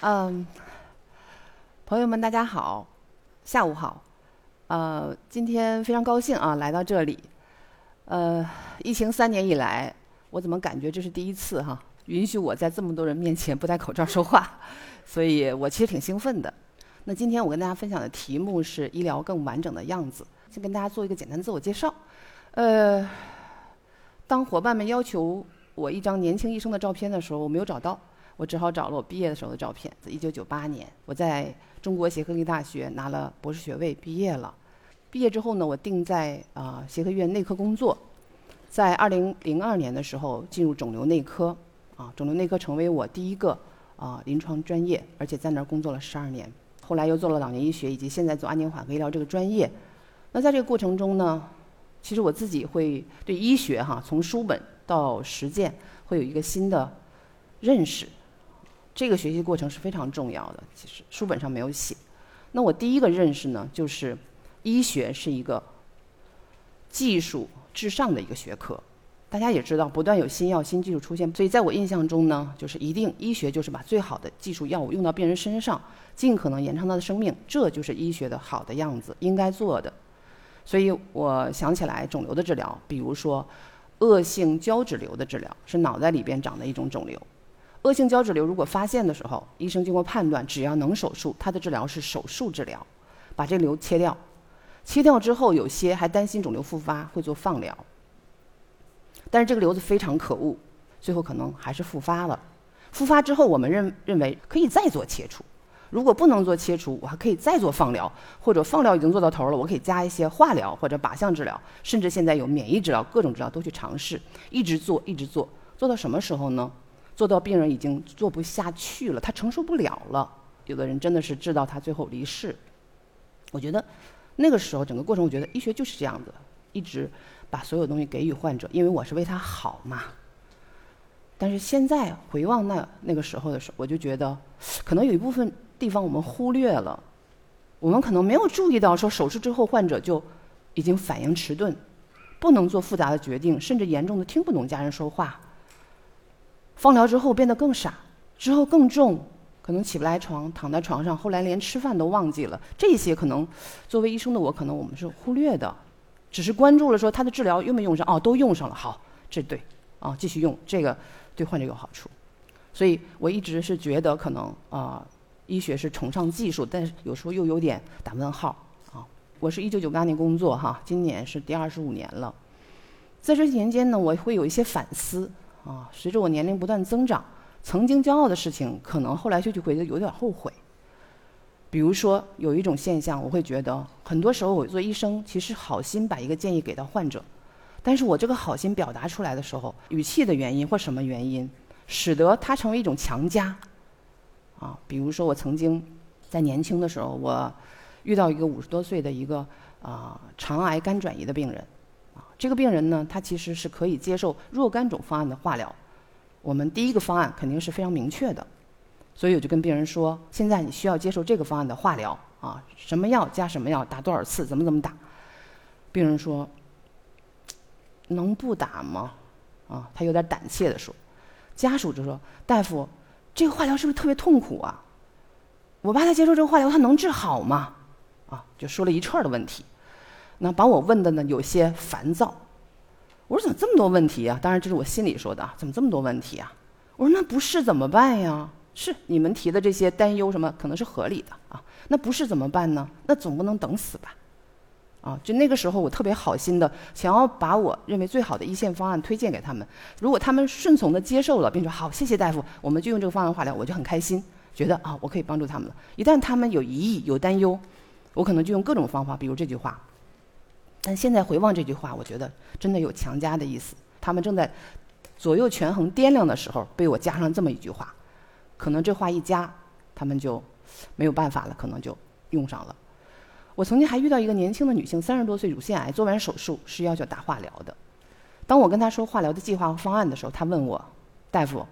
嗯，朋友们，大家好，下午好。呃，今天非常高兴啊，来到这里。呃，疫情三年以来，我怎么感觉这是第一次哈，允许我在这么多人面前不戴口罩说话，所以我其实挺兴奋的。那今天我跟大家分享的题目是医疗更完整的样子，先跟大家做一个简单自我介绍。呃，当伙伴们要求我一张年轻医生的照片的时候，我没有找到，我只好找了我毕业的时候的照片。在一九九八年，我在中国协和医大学拿了博士学位，毕业了。毕业之后呢，我定在啊协和医院内科工作。在二零零二年的时候进入肿瘤内科，啊肿瘤内科成为我第一个啊临床专业，而且在那儿工作了十二年。后来又做了老年医学，以及现在做安宁缓和医疗这个专业。那在这个过程中呢，其实我自己会对医学哈从书本到实践会有一个新的认识。这个学习过程是非常重要的，其实书本上没有写。那我第一个认识呢，就是医学是一个技术至上的一个学科。大家也知道，不断有新药、新技术出现，所以在我印象中呢，就是一定医学就是把最好的技术药物用到病人身上，尽可能延长他的生命，这就是医学的好的样子，应该做的。所以我想起来，肿瘤的治疗，比如说恶性胶质瘤的治疗，是脑袋里边长的一种肿瘤。恶性胶质瘤如果发现的时候，医生经过判断，只要能手术，它的治疗是手术治疗，把这瘤切掉。切掉之后，有些还担心肿瘤复发，会做放疗。但是这个瘤子非常可恶，最后可能还是复发了。复发之后，我们认认为可以再做切除。如果不能做切除，我还可以再做放疗，或者放疗已经做到头了，我可以加一些化疗或者靶向治疗，甚至现在有免疫治疗，各种治疗都去尝试，一直做，一直做，做到什么时候呢？做到病人已经做不下去了，他承受不了了。有的人真的是治到他最后离世。我觉得那个时候整个过程，我觉得医学就是这样子，一直。把所有东西给予患者，因为我是为他好嘛。但是现在回望那那个时候的时候，我就觉得，可能有一部分地方我们忽略了，我们可能没有注意到，说手术之后患者就已经反应迟钝，不能做复杂的决定，甚至严重的听不懂家人说话。放疗之后变得更傻，之后更重，可能起不来床，躺在床上，后来连吃饭都忘记了。这些可能作为医生的我，可能我们是忽略的。只是关注了说他的治疗用没用上哦，都用上了，好，这对，啊，继续用这个对患者有好处，所以我一直是觉得可能啊，医学是崇尚技术，但是有时候又有点打问号啊。我是一九九八年工作哈，今年是第二十五年了，在这年间呢，我会有一些反思啊，随着我年龄不断增长，曾经骄傲的事情，可能后来就就会有点后悔。比如说，有一种现象，我会觉得，很多时候我做医生，其实好心把一个建议给到患者，但是我这个好心表达出来的时候，语气的原因或什么原因，使得它成为一种强加。啊，比如说我曾经在年轻的时候，我遇到一个五十多岁的一个啊肠癌肝转移的病人，这个病人呢，他其实是可以接受若干种方案的化疗，我们第一个方案肯定是非常明确的。所以我就跟病人说：“现在你需要接受这个方案的化疗啊，什么药加什么药，打多少次，怎么怎么打。”病人说：“能不打吗？”啊，他有点胆怯的说。家属就说：“大夫，这个化疗是不是特别痛苦啊？我爸他接受这个化疗，他能治好吗？”啊，就说了一串的问题，那把我问的呢有些烦躁。我说：“怎么这么多问题啊？”当然这是我心里说的啊，怎么这么多问题啊？我说：“那不是怎么办呀？”是你们提的这些担忧什么可能是合理的啊？那不是怎么办呢？那总不能等死吧？啊，就那个时候我特别好心的想要把我认为最好的一线方案推荐给他们。如果他们顺从的接受了，并说好，谢谢大夫，我们就用这个方案化疗，我就很开心，觉得啊，我可以帮助他们了。一旦他们有疑义、有担忧，我可能就用各种方法，比如这句话。但现在回望这句话，我觉得真的有强加的意思。他们正在左右权衡掂量的时候，被我加上这么一句话。可能这话一加，他们就没有办法了，可能就用上了。我曾经还遇到一个年轻的女性，三十多岁，乳腺癌，做完手术是要求打化疗的。当我跟她说化疗的计划和方案的时候，她问我：“大夫，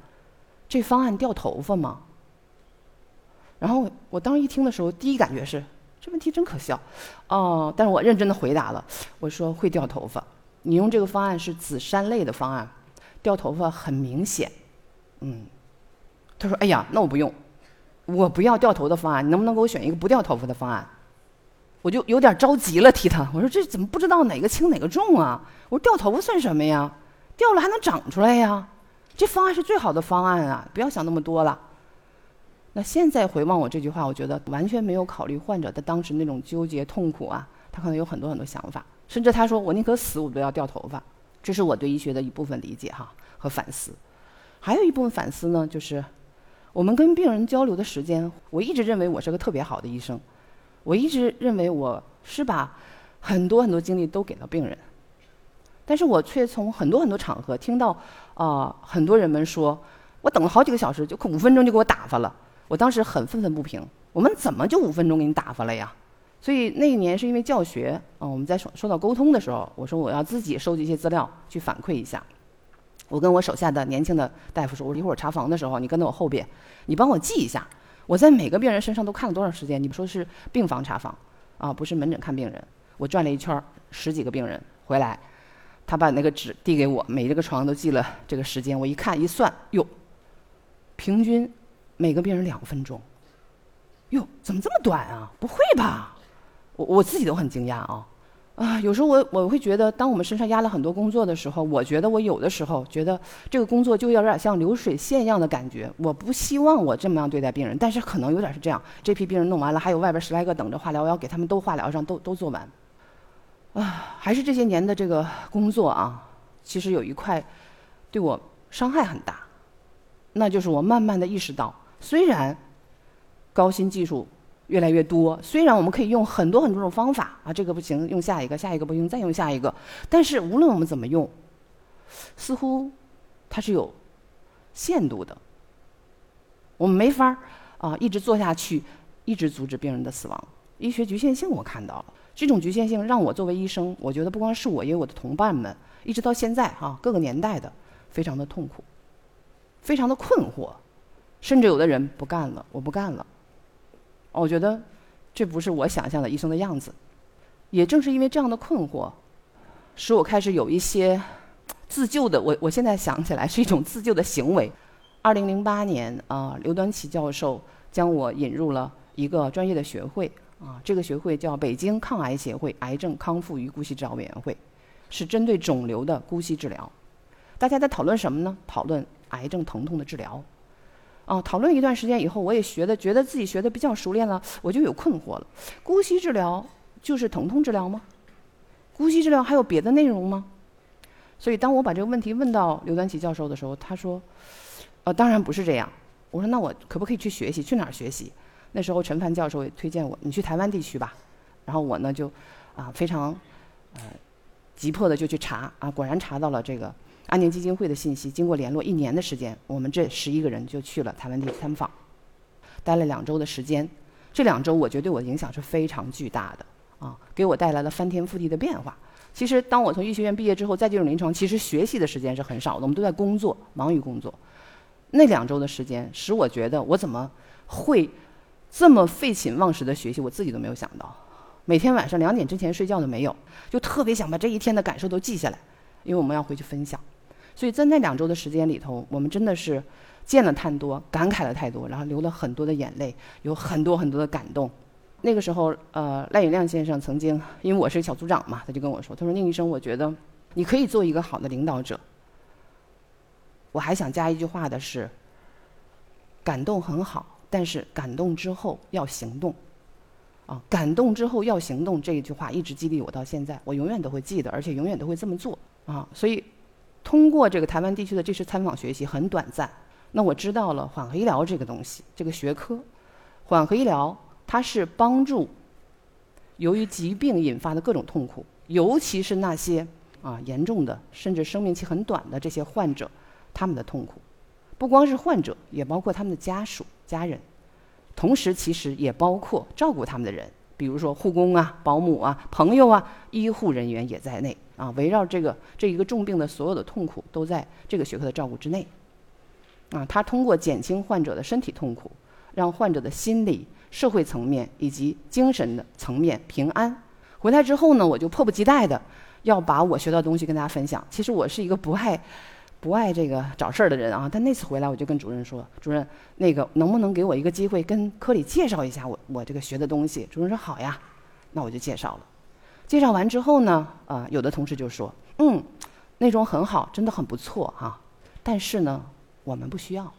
这方案掉头发吗？”然后我当时一听的时候，第一感觉是这问题真可笑。哦，但是我认真的回答了，我说会掉头发。你用这个方案是紫杉类的方案，掉头发很明显。嗯。他说：“哎呀，那我不用。”我不要掉头的方案，你能不能给我选一个不掉头发的方案？我就有点着急了，替他，我说这怎么不知道哪个轻哪个重啊？我说掉头发算什么呀？掉了还能长出来呀？这方案是最好的方案啊！不要想那么多了。那现在回望我这句话，我觉得完全没有考虑患者的当时那种纠结痛苦啊，他可能有很多很多想法，甚至他说我宁可死我都要掉头发。这是我对医学的一部分理解哈和反思。还有一部分反思呢，就是我们跟病人交流的时间，我一直认为我是个特别好的医生，我一直认为我是把很多很多精力都给到病人，但是我却从很多很多场合听到啊很多人们说，我等了好几个小时，就五分钟就给我打发了。我当时很愤愤不平，我们怎么就五分钟给你打发了呀？所以那一年是因为教学啊，我们在说说到沟通的时候，我说我要自己收集一些资料去反馈一下。我跟我手下的年轻的大夫说，我说一会儿查房的时候，你跟在我后边，你帮我记一下，我在每个病人身上都看了多长时间？你们说是病房查房啊，不是门诊看病人。我转了一圈，十几个病人回来，他把那个纸递给我，每一个床都记了这个时间。我一看一算，哟，平均。每个病人两分钟，哟，怎么这么短啊？不会吧？我我自己都很惊讶啊！啊，有时候我我会觉得，当我们身上压了很多工作的时候，我觉得我有的时候觉得这个工作就有点像流水线一样的感觉。我不希望我这么样对待病人，但是可能有点是这样。这批病人弄完了，还有外边十来个等着化疗，我要给他们都化疗上，都都做完。啊，还是这些年的这个工作啊，其实有一块对我伤害很大，那就是我慢慢的意识到。虽然高新技术越来越多，虽然我们可以用很多很多种方法啊，这个不行，用下一个，下一个不行，再用下一个，但是无论我们怎么用，似乎它是有限度的。我们没法啊一直做下去，一直阻止病人的死亡。医学局限性我看到了，这种局限性让我作为医生，我觉得不光是我，也有我的同伴们，一直到现在啊各个年代的，非常的痛苦，非常的困惑。甚至有的人不干了，我不干了。我觉得这不是我想象的医生的样子。也正是因为这样的困惑，使我开始有一些自救的。我我现在想起来是一种自救的行为。二零零八年啊，刘端奇教授将我引入了一个专业的学会啊，这个学会叫北京抗癌协会癌症康复与姑息治疗委员会，是针对肿瘤的姑息治疗。大家在讨论什么呢？讨论癌症疼痛的治疗。啊，讨论一段时间以后，我也学的，觉得自己学的比较熟练了，我就有困惑了。姑息治疗就是疼痛治疗吗？姑息治疗还有别的内容吗？所以当我把这个问题问到刘端奇教授的时候，他说：“呃，当然不是这样。”我说：“那我可不可以去学习？去哪儿学习？”那时候陈凡教授也推荐我：“你去台湾地区吧。”然后我呢就啊非常呃急迫的就去查啊，果然查到了这个。安宁基金会的信息，经过联络一年的时间，我们这十一个人就去了台湾地区参访，待了两周的时间。这两周我觉得对我的影响是非常巨大的啊，给我带来了翻天覆地的变化。其实当我从医学院毕业之后再进入临床，其实学习的时间是很少的，我们都在工作，忙于工作。那两周的时间使我觉得我怎么会这么废寝忘食的学习，我自己都没有想到。每天晚上两点之前睡觉都没有，就特别想把这一天的感受都记下来，因为我们要回去分享。所以在那两周的时间里头，我们真的是见了太多，感慨了太多，然后流了很多的眼泪，有很多很多的感动。那个时候，呃，赖永亮先生曾经，因为我是小组长嘛，他就跟我说：“他说宁医生，我觉得你可以做一个好的领导者。我还想加一句话的是，感动很好，但是感动之后要行动。啊，感动之后要行动这一句话一直激励我到现在，我永远都会记得，而且永远都会这么做。啊，所以。”通过这个台湾地区的这次参访学习很短暂，那我知道了缓和医疗这个东西，这个学科，缓和医疗它是帮助由于疾病引发的各种痛苦，尤其是那些啊严重的甚至生命期很短的这些患者，他们的痛苦，不光是患者，也包括他们的家属、家人，同时其实也包括照顾他们的人，比如说护工啊、保姆啊、朋友啊、医护人员也在内。啊，围绕这个这一个重病的所有的痛苦，都在这个学科的照顾之内。啊，他通过减轻患者的身体痛苦，让患者的心理、社会层面以及精神的层面平安。回来之后呢，我就迫不及待的要把我学到的东西跟大家分享。其实我是一个不爱不爱这个找事儿的人啊。但那次回来，我就跟主任说：“主任，那个能不能给我一个机会，跟科里介绍一下我我这个学的东西？”主任说：“好呀。”那我就介绍了。介绍完之后呢，啊，有的同事就说：“嗯，内容很好，真的很不错哈。但是呢，我们不需要。”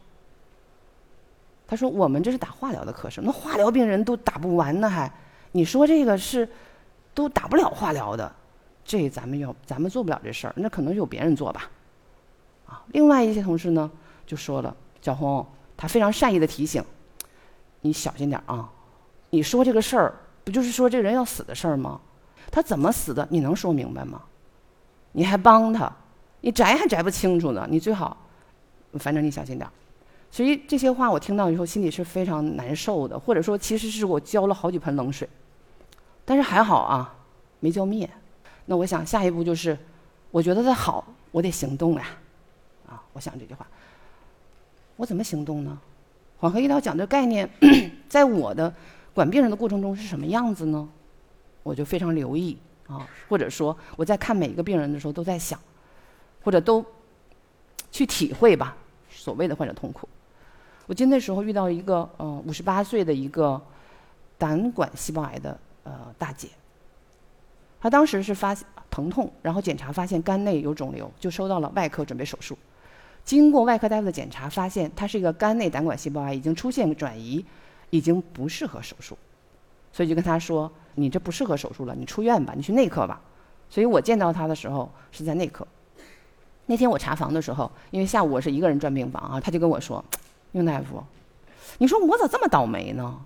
他说：“我们这是打化疗的课程，那化疗病人都打不完呢，还你说这个是都打不了化疗的，这咱们要咱们做不了这事儿，那可能有别人做吧。”啊，另外一些同事呢就说了：“小红，他非常善意的提醒，你小心点啊，你说这个事儿。”不就是说这人要死的事儿吗？他怎么死的？你能说明白吗？你还帮他，你摘还摘不清楚呢。你最好，反正你小心点。所以这些话我听到以后，心里是非常难受的，或者说其实是我浇了好几盆冷水。但是还好啊，没浇灭。那我想下一步就是，我觉得他好，我得行动呀。啊，我想这句话，我怎么行动呢？缓和医疗讲的概念，在我的。管病人的过程中是什么样子呢？我就非常留意啊，或者说我在看每一个病人的时候都在想，或者都去体会吧所谓的患者痛苦。我记得那时候遇到一个呃五十八岁的一个胆管细胞癌的呃大姐，她当时是发疼痛，然后检查发现肝内有肿瘤，就收到了外科准备手术。经过外科大夫的检查，发现她是一个肝内胆管细胞癌，已经出现转移。已经不适合手术，所以就跟她说：“你这不适合手术了，你出院吧，你去内科吧。”所以我见到他的时候是在内科。那天我查房的时候，因为下午我是一个人转病房啊，他就跟我说：“宁大夫，你说我咋这么倒霉呢？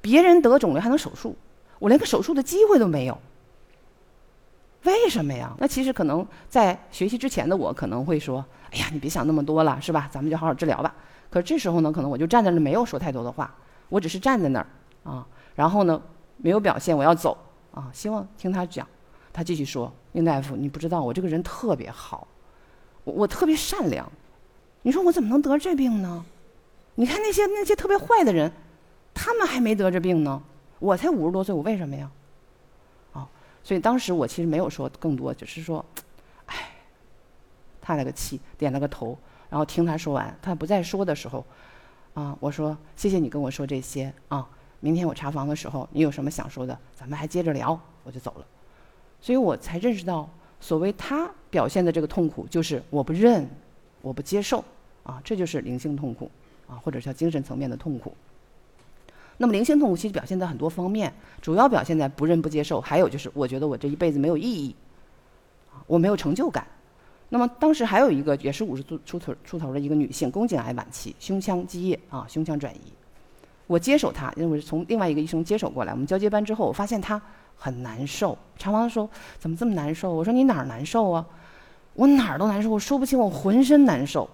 别人得肿瘤还能手术，我连个手术的机会都没有。为什么呀？那其实可能在学习之前的我可能会说：‘哎呀，你别想那么多了，是吧？咱们就好好治疗吧。’”可这时候呢，可能我就站在那没有说太多的话，我只是站在那儿啊，然后呢没有表现我要走啊，希望听他讲。他继续说：“宁大夫，你不知道我这个人特别好，我我特别善良，你说我怎么能得这病呢？你看那些那些特别坏的人，他们还没得这病呢，我才五十多岁，我为什么呀？啊，所以当时我其实没有说更多，只是说，唉，叹了个气，点了个头。”然后听他说完，他不再说的时候，啊，我说谢谢你跟我说这些啊。明天我查房的时候，你有什么想说的，咱们还接着聊。我就走了，所以我才认识到，所谓他表现的这个痛苦，就是我不认，我不接受，啊，这就是灵性痛苦，啊，或者叫精神层面的痛苦。那么灵性痛苦其实表现在很多方面，主要表现在不认不接受，还有就是我觉得我这一辈子没有意义，我没有成就感。那么当时还有一个也是五十出出头出头的一个女性，宫颈癌晚期，胸腔积液啊，胸腔转移。我接手他，因为我是从另外一个医生接手过来。我们交接班之后，我发现他很难受。查房的时候怎么这么难受？我说你哪儿难受啊？我哪儿都难受，我说不清，我浑身难受。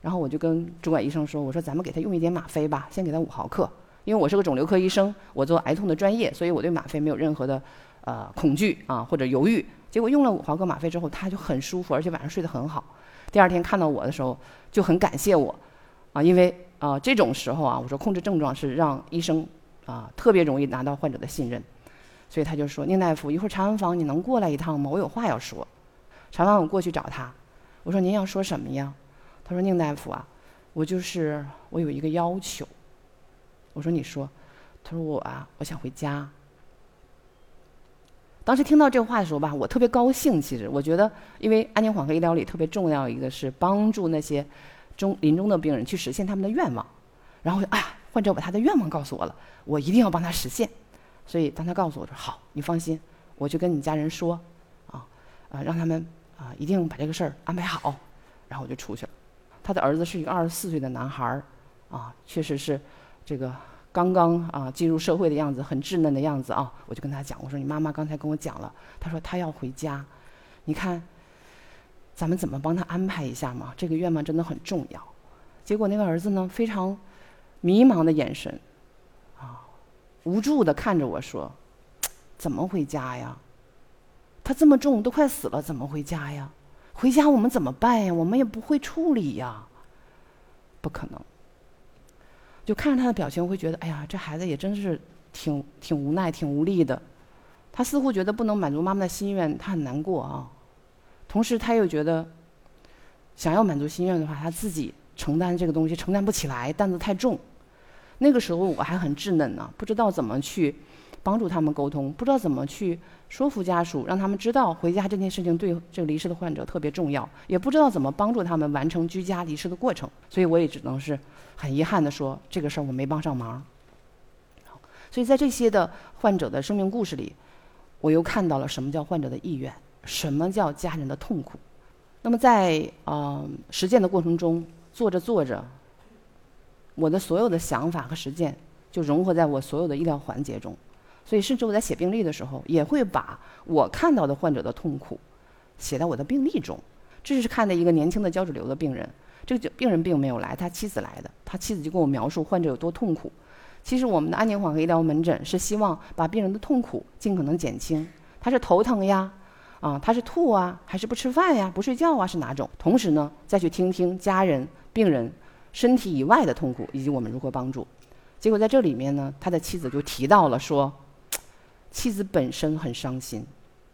然后我就跟主管医生说：“我说咱们给他用一点吗啡吧，先给他五毫克，因为我是个肿瘤科医生，我做癌痛的专业，所以我对吗啡没有任何的呃恐惧啊或者犹豫。”结果用了五毫克吗啡之后，他就很舒服，而且晚上睡得很好。第二天看到我的时候，就很感谢我，啊，因为啊这种时候啊，我说控制症状是让医生啊特别容易拿到患者的信任，所以他就说：“宁大夫，一会儿查完房你能过来一趟吗？我有话要说。”查完我过去找他，我说：“您要说什么呀？”他说：“宁大夫啊，我就是我有一个要求。”我说：“你说。”他说：“我啊，我想回家。”当时听到这话的时候吧，我特别高兴。其实我觉得，因为安宁缓和医疗里特别重要一个是帮助那些中临终的病人去实现他们的愿望。然后，哎呀，患者把他的愿望告诉我了，我一定要帮他实现。所以当他告诉我说：“好，你放心，我就跟你家人说，啊，啊，让他们啊一定把这个事儿安排好。”然后我就出去了。他的儿子是一个二十四岁的男孩儿，啊，确实是这个。刚刚啊进入社会的样子，很稚嫩的样子啊，我就跟他讲，我说你妈妈刚才跟我讲了，她说她要回家，你看，咱们怎么帮他安排一下嘛？这个愿望真的很重要。结果那个儿子呢，非常迷茫的眼神，啊，无助的看着我说，怎么回家呀？他这么重，都快死了，怎么回家呀？回家我们怎么办呀？我们也不会处理呀，不可能。就看着他的表情，会觉得，哎呀，这孩子也真是挺挺无奈、挺无力的。他似乎觉得不能满足妈妈的心愿，他很难过啊。同时，他又觉得，想要满足心愿的话，他自己承担这个东西承担不起来，担子太重。那个时候我还很稚嫩呢，不知道怎么去帮助他们沟通，不知道怎么去说服家属，让他们知道回家这件事情对这个离世的患者特别重要，也不知道怎么帮助他们完成居家离世的过程，所以我也只能是很遗憾的说，这个事儿我没帮上忙。所以在这些的患者的生命故事里，我又看到了什么叫患者的意愿，什么叫家人的痛苦。那么在呃实践的过程中，做着做着。我的所有的想法和实践就融合在我所有的医疗环节中，所以甚至我在写病历的时候，也会把我看到的患者的痛苦写在我的病历中。这是看的一个年轻的胶质瘤的病人，这个病人并没有来，他妻子来的，他妻子就跟我描述患者有多痛苦。其实我们的安宁缓和医疗门诊是希望把病人的痛苦尽可能减轻。他是头疼呀，啊，他是吐啊，还是不吃饭呀，不睡觉啊，是哪种？同时呢，再去听听家人、病人。身体以外的痛苦，以及我们如何帮助。结果在这里面呢，他的妻子就提到了说，妻子本身很伤心，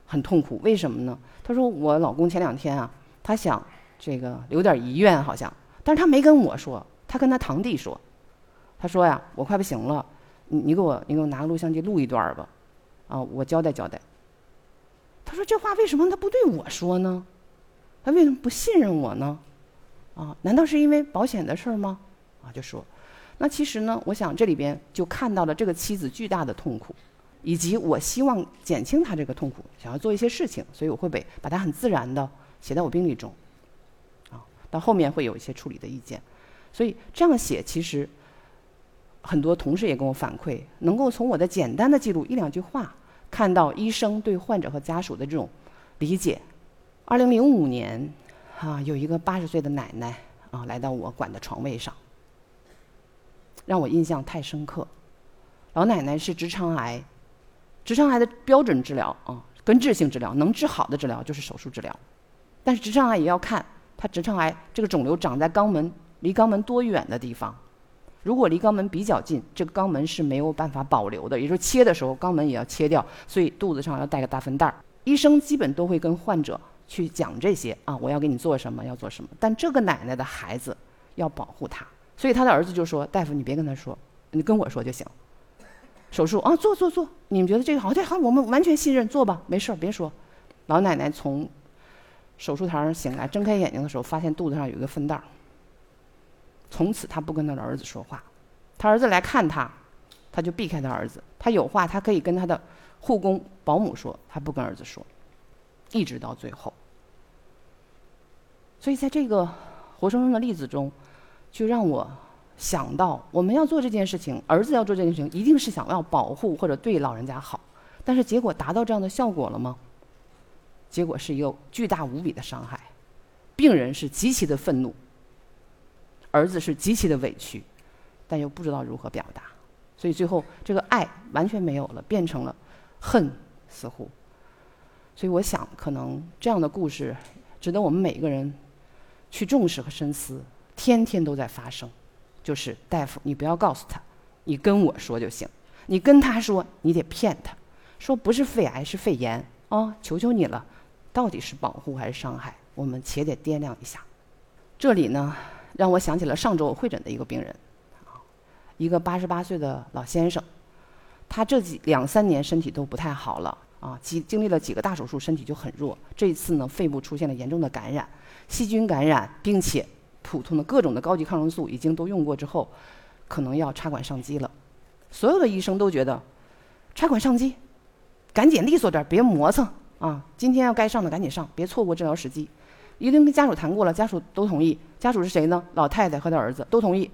很痛苦。为什么呢？他说我老公前两天啊，他想这个留点遗愿，好像，但是他没跟我说，他跟他堂弟说。他说呀，我快不行了，你你给我你给我拿个录像机录一段吧，啊，我交代交代。他说这话为什么他不对我说呢？他为什么不信任我呢？啊，难道是因为保险的事儿吗？啊，就说，那其实呢，我想这里边就看到了这个妻子巨大的痛苦，以及我希望减轻她这个痛苦，想要做一些事情，所以我会被把它很自然的写在我病历中，啊，到后面会有一些处理的意见，所以这样写其实很多同事也跟我反馈，能够从我的简单的记录一两句话，看到医生对患者和家属的这种理解。二零零五年。啊，有一个八十岁的奶奶啊，来到我管的床位上，让我印象太深刻。老奶奶是直肠癌，直肠癌的标准治疗啊，根治性治疗能治好的治疗就是手术治疗。但是直肠癌也要看它直肠癌这个肿瘤长在肛门离肛门多远的地方。如果离肛门比较近，这个肛门是没有办法保留的，也就是切的时候肛门也要切掉，所以肚子上要带个大分袋儿。医生基本都会跟患者。去讲这些啊，我要给你做什么，要做什么。但这个奶奶的孩子要保护她，所以他的儿子就说：“大夫，你别跟他说，你跟我说就行。”手术啊，做做做，你们觉得这个好？对，好，我们完全信任，做吧，没事儿，别说。老奶奶从手术台上醒来，睁开眼睛的时候，发现肚子上有一个分袋儿。从此，他不跟他的儿子说话。他儿子来看他，他就避开他儿子。他有话，他可以跟他的护工、保姆说，他不跟儿子说。一直到最后，所以在这个活生生的例子中，就让我想到，我们要做这件事情，儿子要做这件事情，一定是想要保护或者对老人家好，但是结果达到这样的效果了吗？结果是一个巨大无比的伤害，病人是极其的愤怒，儿子是极其的委屈，但又不知道如何表达，所以最后这个爱完全没有了，变成了恨，似乎。所以我想，可能这样的故事值得我们每一个人去重视和深思。天天都在发生，就是大夫，你不要告诉他，你跟我说就行。你跟他说，你得骗他，说不是肺癌是肺炎啊！求求你了，到底是保护还是伤害？我们且得掂量一下。这里呢，让我想起了上周我会诊的一个病人，一个八十八岁的老先生，他这几两三年身体都不太好了。啊，经经历了几个大手术，身体就很弱。这一次呢，肺部出现了严重的感染，细菌感染，并且普通的各种的高级抗生素已经都用过之后，可能要插管上机了。所有的医生都觉得，插管上机，赶紧利索点，别磨蹭啊！今天要该上的赶紧上，别错过治疗时机。已经跟家属谈过了，家属都同意。家属是谁呢？老太太和他儿子都同意。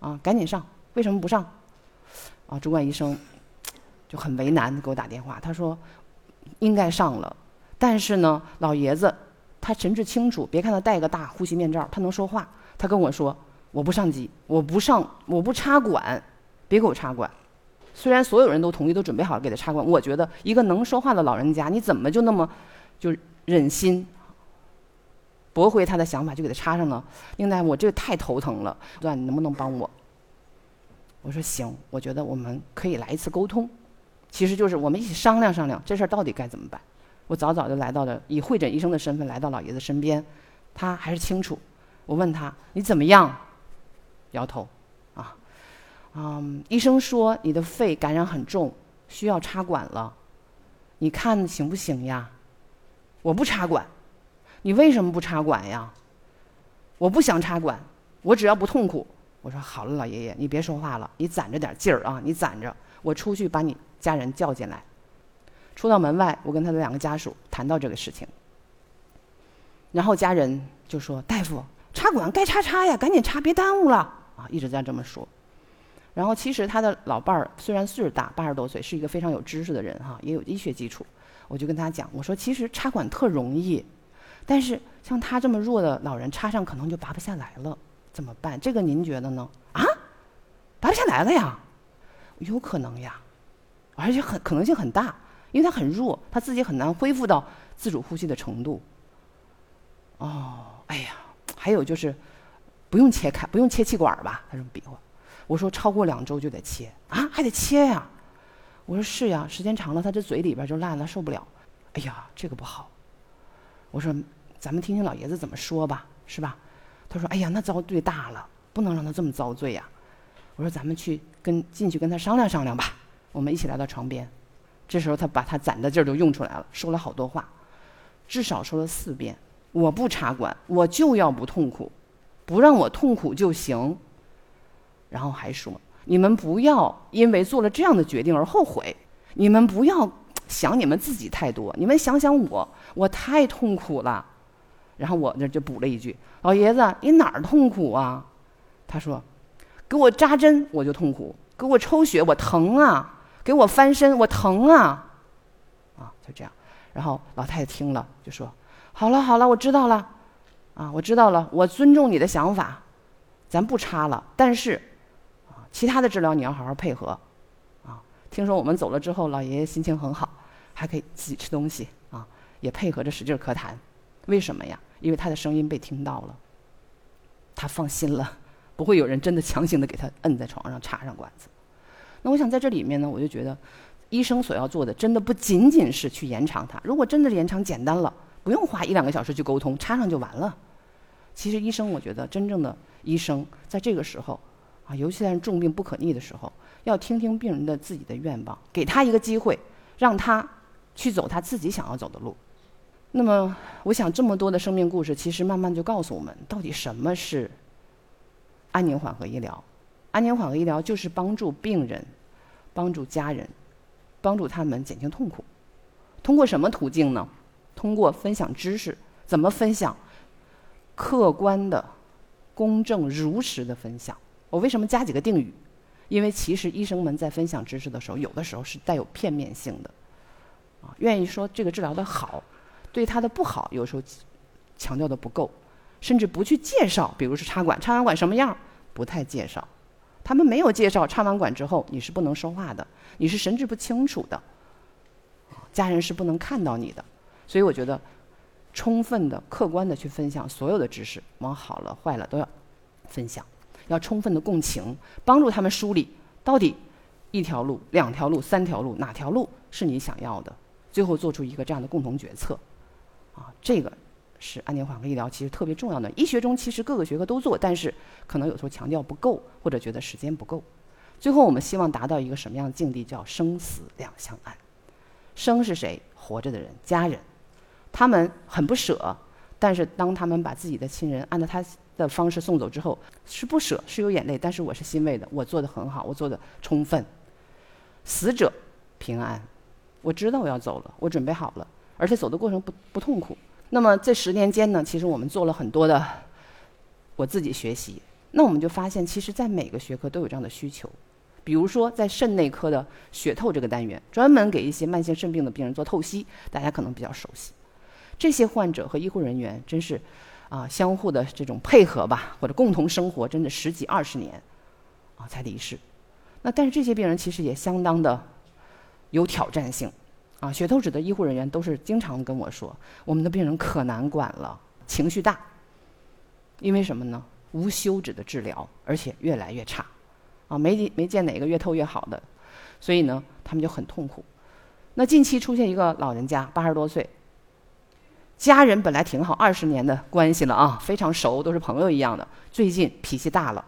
啊，赶紧上，为什么不上？啊，主管医生。就很为难给我打电话，他说应该上了，但是呢，老爷子他神志清楚，别看他戴个大呼吸面罩，他能说话。他跟我说我不上机，我不上，我不插管，别给我插管。虽然所有人都同意，都准备好给他插管，我觉得一个能说话的老人家，你怎么就那么就忍心驳回他的想法，就给他插上了？应该我这个太头疼了，对你能不能帮我？我说行，我觉得我们可以来一次沟通。其实就是我们一起商量商量这事儿到底该怎么办。我早早就来到了以会诊医生的身份来到老爷子身边，他还是清楚。我问他你怎么样？摇头，啊，嗯，医生说你的肺感染很重，需要插管了，你看行不行呀？我不插管，你为什么不插管呀？我不想插管，我只要不痛苦。我说好了，老爷爷，你别说话了，你攒着点劲儿啊，你攒着，我出去把你家人叫进来。出到门外，我跟他的两个家属谈到这个事情，然后家人就说：“大夫，插管该插插呀，赶紧插，别耽误了啊！”一直在这么说。然后其实他的老伴儿虽然岁数大，八十多岁，是一个非常有知识的人哈，也有医学基础。我就跟他讲，我说其实插管特容易，但是像他这么弱的老人，插上可能就拔不下来了，怎么办？这个您觉得呢？啊，拔不下来了呀？有可能呀，而且很可能性很大，因为他很弱，他自己很难恢复到自主呼吸的程度。哦，哎呀，还有就是不用切开，不用切气管吧？他这么比划。我说超过两周就得切啊，还得切呀。我说是呀，时间长了，他这嘴里边就烂了，受不了。哎呀，这个不好。我说，咱们听听老爷子怎么说吧，是吧？他说：“哎呀，那遭罪大了，不能让他这么遭罪呀。”我说：“咱们去跟进去跟他商量商量吧。”我们一起来到床边，这时候他把他攒的劲儿都用出来了，说了好多话，至少说了四遍：“我不插管，我就要不痛苦，不让我痛苦就行。”然后还说。你们不要因为做了这样的决定而后悔，你们不要想你们自己太多，你们想想我，我太痛苦了。然后我这就补了一句：“老爷子，你哪儿痛苦啊？”他说：“给我扎针我就痛苦，给我抽血我疼啊，给我翻身我疼啊。”啊，就这样。然后老太太听了就说：“好了好了，我知道了，啊，我知道了，我尊重你的想法，咱不插了，但是。”其他的治疗你要好好配合，啊，听说我们走了之后，老爷爷心情很好，还可以自己吃东西啊，也配合着使劲咳痰，为什么呀？因为他的声音被听到了，他放心了，不会有人真的强行的给他摁在床上插上管子。那我想在这里面呢，我就觉得，医生所要做的真的不仅仅是去延长它，如果真的延长简单了，不用花一两个小时去沟通，插上就完了。其实医生，我觉得真正的医生在这个时候。啊，尤其在重病不可逆的时候，要听听病人的自己的愿望，给他一个机会，让他去走他自己想要走的路。那么，我想这么多的生命故事，其实慢慢就告诉我们，到底什么是安宁缓和医疗？安宁缓和医疗就是帮助病人、帮助家人、帮助他们减轻痛苦。通过什么途径呢？通过分享知识。怎么分享？客观的、公正、如实的分享。我为什么加几个定语？因为其实医生们在分享知识的时候，有的时候是带有片面性的，愿意说这个治疗的好，对他的不好有时候强调的不够，甚至不去介绍，比如说插管，插完管什么样，不太介绍。他们没有介绍插完管之后你是不能说话的，你是神志不清楚的，家人是不能看到你的。所以我觉得，充分的、客观的去分享所有的知识，往好了、坏了都要分享。要充分的共情，帮助他们梳理到底一条路、两条路、三条路，哪条路是你想要的？最后做出一个这样的共同决策。啊，这个是安宁缓和医疗其实特别重要的。医学中其实各个学科都做，但是可能有时候强调不够，或者觉得时间不够。最后我们希望达到一个什么样的境地？叫生死两相安。生是谁？活着的人，家人，他们很不舍，但是当他们把自己的亲人按照他。的方式送走之后是不舍，是有眼泪，但是我是欣慰的，我做的很好，我做的充分。死者平安，我知道我要走了，我准备好了，而且走的过程不不痛苦。那么这十年间呢，其实我们做了很多的我自己学习，那我们就发现，其实在每个学科都有这样的需求。比如说在肾内科的血透这个单元，专门给一些慢性肾病的病人做透析，大家可能比较熟悉。这些患者和医护人员真是。啊，相互的这种配合吧，或者共同生活，真的十几二十年，啊才离世。那但是这些病人其实也相当的有挑战性，啊，血透指的医护人员都是经常跟我说，我们的病人可难管了，情绪大。因为什么呢？无休止的治疗，而且越来越差，啊，没没见哪个越透越好的，所以呢，他们就很痛苦。那近期出现一个老人家，八十多岁。家人本来挺好，二十年的关系了啊，非常熟，都是朋友一样的。最近脾气大了，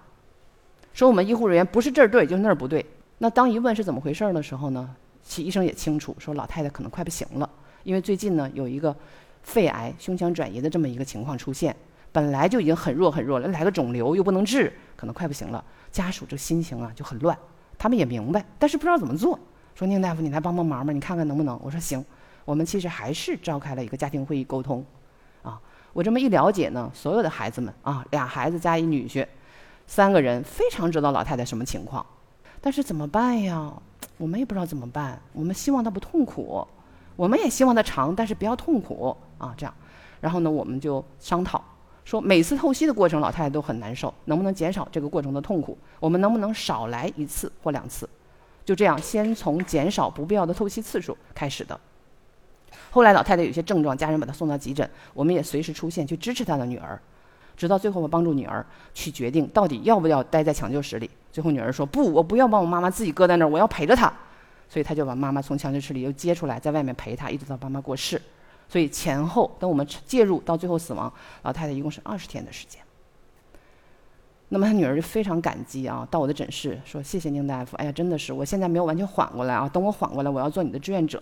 说我们医护人员不是这儿对，就是那儿不对。那当一问是怎么回事儿的时候呢，其医生也清楚，说老太太可能快不行了，因为最近呢有一个肺癌胸腔转移的这么一个情况出现，本来就已经很弱很弱了，来个肿瘤又不能治，可能快不行了。家属这心情啊就很乱，他们也明白，但是不知道怎么做。说宁大夫，你来帮帮忙吧，你看看能不能？我说行，我们其实还是召开了一个家庭会议沟通，啊，我这么一了解呢，所有的孩子们啊，俩孩子加一女婿，三个人非常知道老太太什么情况，但是怎么办呀？我们也不知道怎么办。我们希望她不痛苦，我们也希望她长，但是不要痛苦啊，这样。然后呢，我们就商讨。说每次透析的过程，老太太都很难受，能不能减少这个过程的痛苦？我们能不能少来一次或两次？就这样，先从减少不必要的透析次数开始的。后来老太太有些症状，家人把她送到急诊，我们也随时出现去支持她的女儿，直到最后我帮助女儿去决定到底要不要待在抢救室里。最后女儿说：“不，我不要把我妈妈自己搁在那儿，我要陪着她。”所以她就把妈妈从抢救室里又接出来，在外面陪她，一直到妈妈过世。所以前后等我们介入到最后死亡，老太太一共是二十天的时间。那么他女儿就非常感激啊，到我的诊室说：“谢谢宁大夫，哎呀，真的是，我现在没有完全缓过来啊，等我缓过来，我要做你的志愿者。”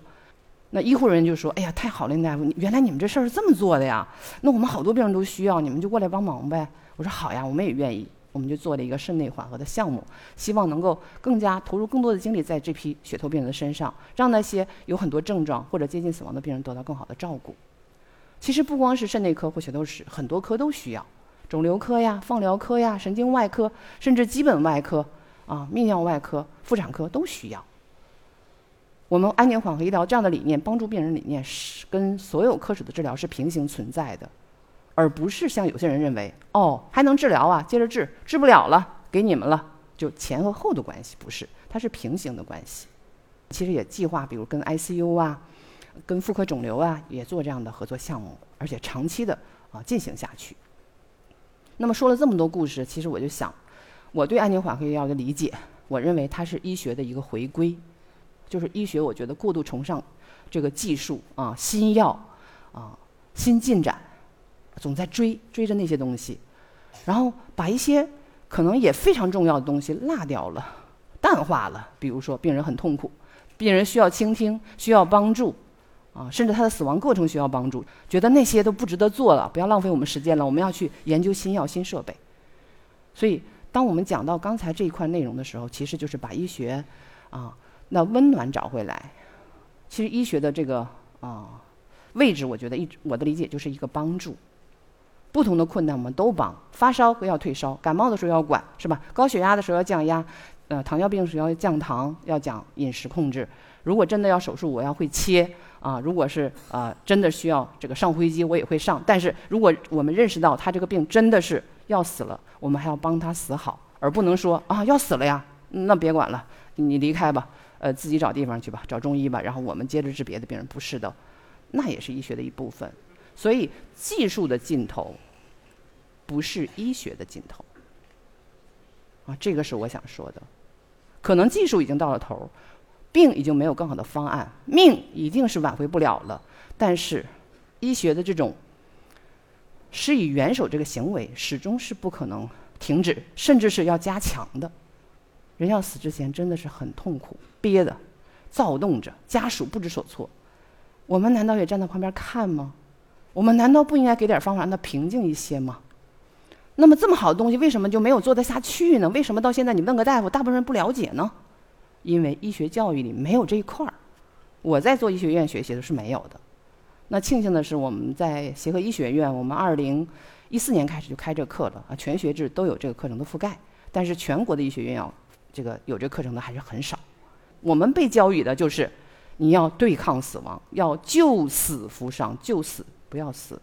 那医护人员就说：“哎呀，太好了，宁大夫，原来你们这事儿是这么做的呀？那我们好多病人都需要，你们就过来帮忙呗。”我说：“好呀，我们也愿意。”我们就做了一个肾内缓和的项目，希望能够更加投入更多的精力在这批血透病人的身上，让那些有很多症状或者接近死亡的病人得到更好的照顾。其实不光是肾内科或血透室，很多科都需要，肿瘤科呀、放疗科呀、神经外科，甚至基本外科啊、泌尿外科、妇产科都需要。我们安宁缓和医疗这样的理念，帮助病人理念是跟所有科室的治疗是平行存在的。而不是像有些人认为，哦，还能治疗啊，接着治，治不了了，给你们了，就前和后的关系不是，它是平行的关系。其实也计划，比如跟 ICU 啊，跟妇科肿瘤啊，也做这样的合作项目，而且长期的啊进行下去。那么说了这么多故事，其实我就想，我对安宁缓和药的理解，我认为它是医学的一个回归，就是医学我觉得过度崇尚这个技术啊，新药啊，新进展。总在追追着那些东西，然后把一些可能也非常重要的东西落掉了、淡化了。比如说，病人很痛苦，病人需要倾听、需要帮助，啊，甚至他的死亡过程需要帮助，觉得那些都不值得做了，不要浪费我们时间了。我们要去研究新药、新设备。所以，当我们讲到刚才这一块内容的时候，其实就是把医学啊那温暖找回来。其实医学的这个啊位置，我觉得一我的理解就是一个帮助。不同的困难我们都帮，发烧要退烧，感冒的时候要管，是吧？高血压的时候要降压，呃，糖尿病时候要降糖，要讲饮食控制。如果真的要手术，我要会切啊。如果是啊，真的需要这个上呼吸机，我也会上。但是如果我们认识到他这个病真的是要死了，我们还要帮他死好，而不能说啊要死了呀，那别管了，你离开吧，呃，自己找地方去吧，找中医吧，然后我们接着治别的病人。不是的，那也是医学的一部分。所以，技术的尽头不是医学的尽头啊，这个是我想说的。可能技术已经到了头，病已经没有更好的方案，命一定是挽回不了了。但是，医学的这种施以援手这个行为，始终是不可能停止，甚至是要加强的。人要死之前，真的是很痛苦、憋的、躁动着，家属不知所措。我们难道也站在旁边看吗？我们难道不应该给点方法让他平静一些吗？那么这么好的东西，为什么就没有做得下去呢？为什么到现在你问个大夫，大部分人不了解呢？因为医学教育里没有这一块儿。我在做医学院学习的是没有的。那庆幸的是，我们在协和医学院，我们二零一四年开始就开这课了啊，全学制都有这个课程的覆盖。但是全国的医学院要这个有这课程的还是很少。我们被教育的就是你要对抗死亡，要救死扶伤，救死。不要死。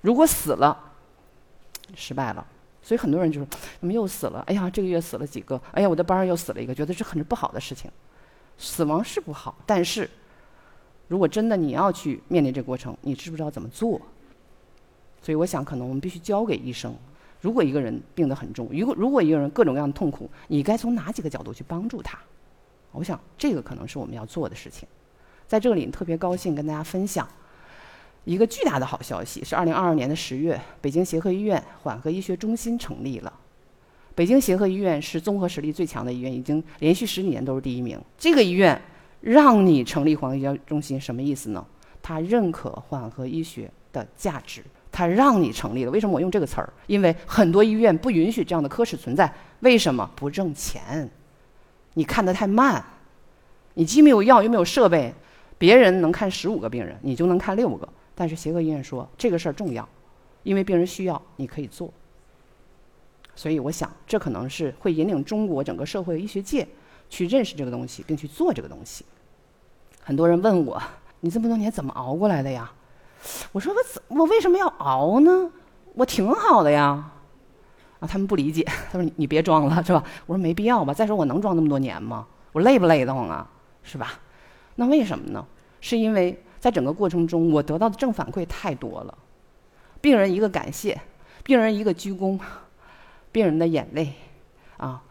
如果死了，失败了。所以很多人就说：“怎么又死了？哎呀，这个月死了几个？哎呀，我的班又死了一个。”觉得这很是不好的事情。死亡是不好，但是如果真的你要去面临这过程，你知不知道怎么做？所以我想，可能我们必须交给医生。如果一个人病得很重，如果如果一个人各种各样的痛苦，你该从哪几个角度去帮助他？我想，这个可能是我们要做的事情。在这里特别高兴跟大家分享。一个巨大的好消息是，二零二二年的十月，北京协和医院缓和医学中心成立了。北京协和医院是综合实力最强的医院，已经连续十几年都是第一名。这个医院让你成立缓和医学中心，什么意思呢？他认可缓和医学的价值，他让你成立了。为什么我用这个词儿？因为很多医院不允许这样的科室存在。为什么？不挣钱，你看得太慢，你既没有药又没有设备，别人能看十五个病人，你就能看六个。但是协和医院说这个事儿重要，因为病人需要，你可以做。所以我想，这可能是会引领中国整个社会医学界去认识这个东西，并去做这个东西。很多人问我，你这么多年怎么熬过来的呀？我说我怎我为什么要熬呢？我挺好的呀。啊，他们不理解，他说你你别装了是吧？我说没必要吧。再说我能装那么多年吗？我累不累得慌啊？是吧？那为什么呢？是因为。在整个过程中，我得到的正反馈太多了，病人一个感谢，病人一个鞠躬，病人的眼泪，啊，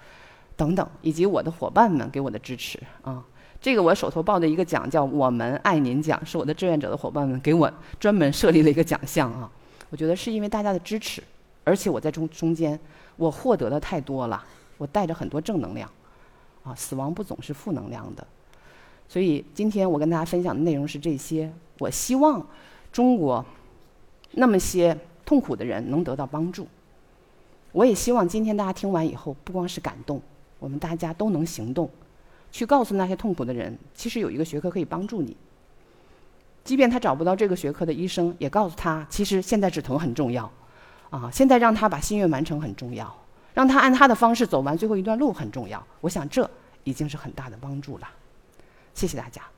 等等，以及我的伙伴们给我的支持啊。这个我手头抱的一个奖叫“我们爱您奖”，是我的志愿者的伙伴们给我专门设立了一个奖项啊。我觉得是因为大家的支持，而且我在中中间，我获得的太多了，我带着很多正能量，啊，死亡不总是负能量的。所以今天我跟大家分享的内容是这些。我希望中国那么些痛苦的人能得到帮助。我也希望今天大家听完以后，不光是感动，我们大家都能行动，去告诉那些痛苦的人，其实有一个学科可以帮助你。即便他找不到这个学科的医生，也告诉他，其实现在止疼很重要，啊，现在让他把心愿完成很重要，让他按他的方式走完最后一段路很重要。我想这已经是很大的帮助了。谢谢大家。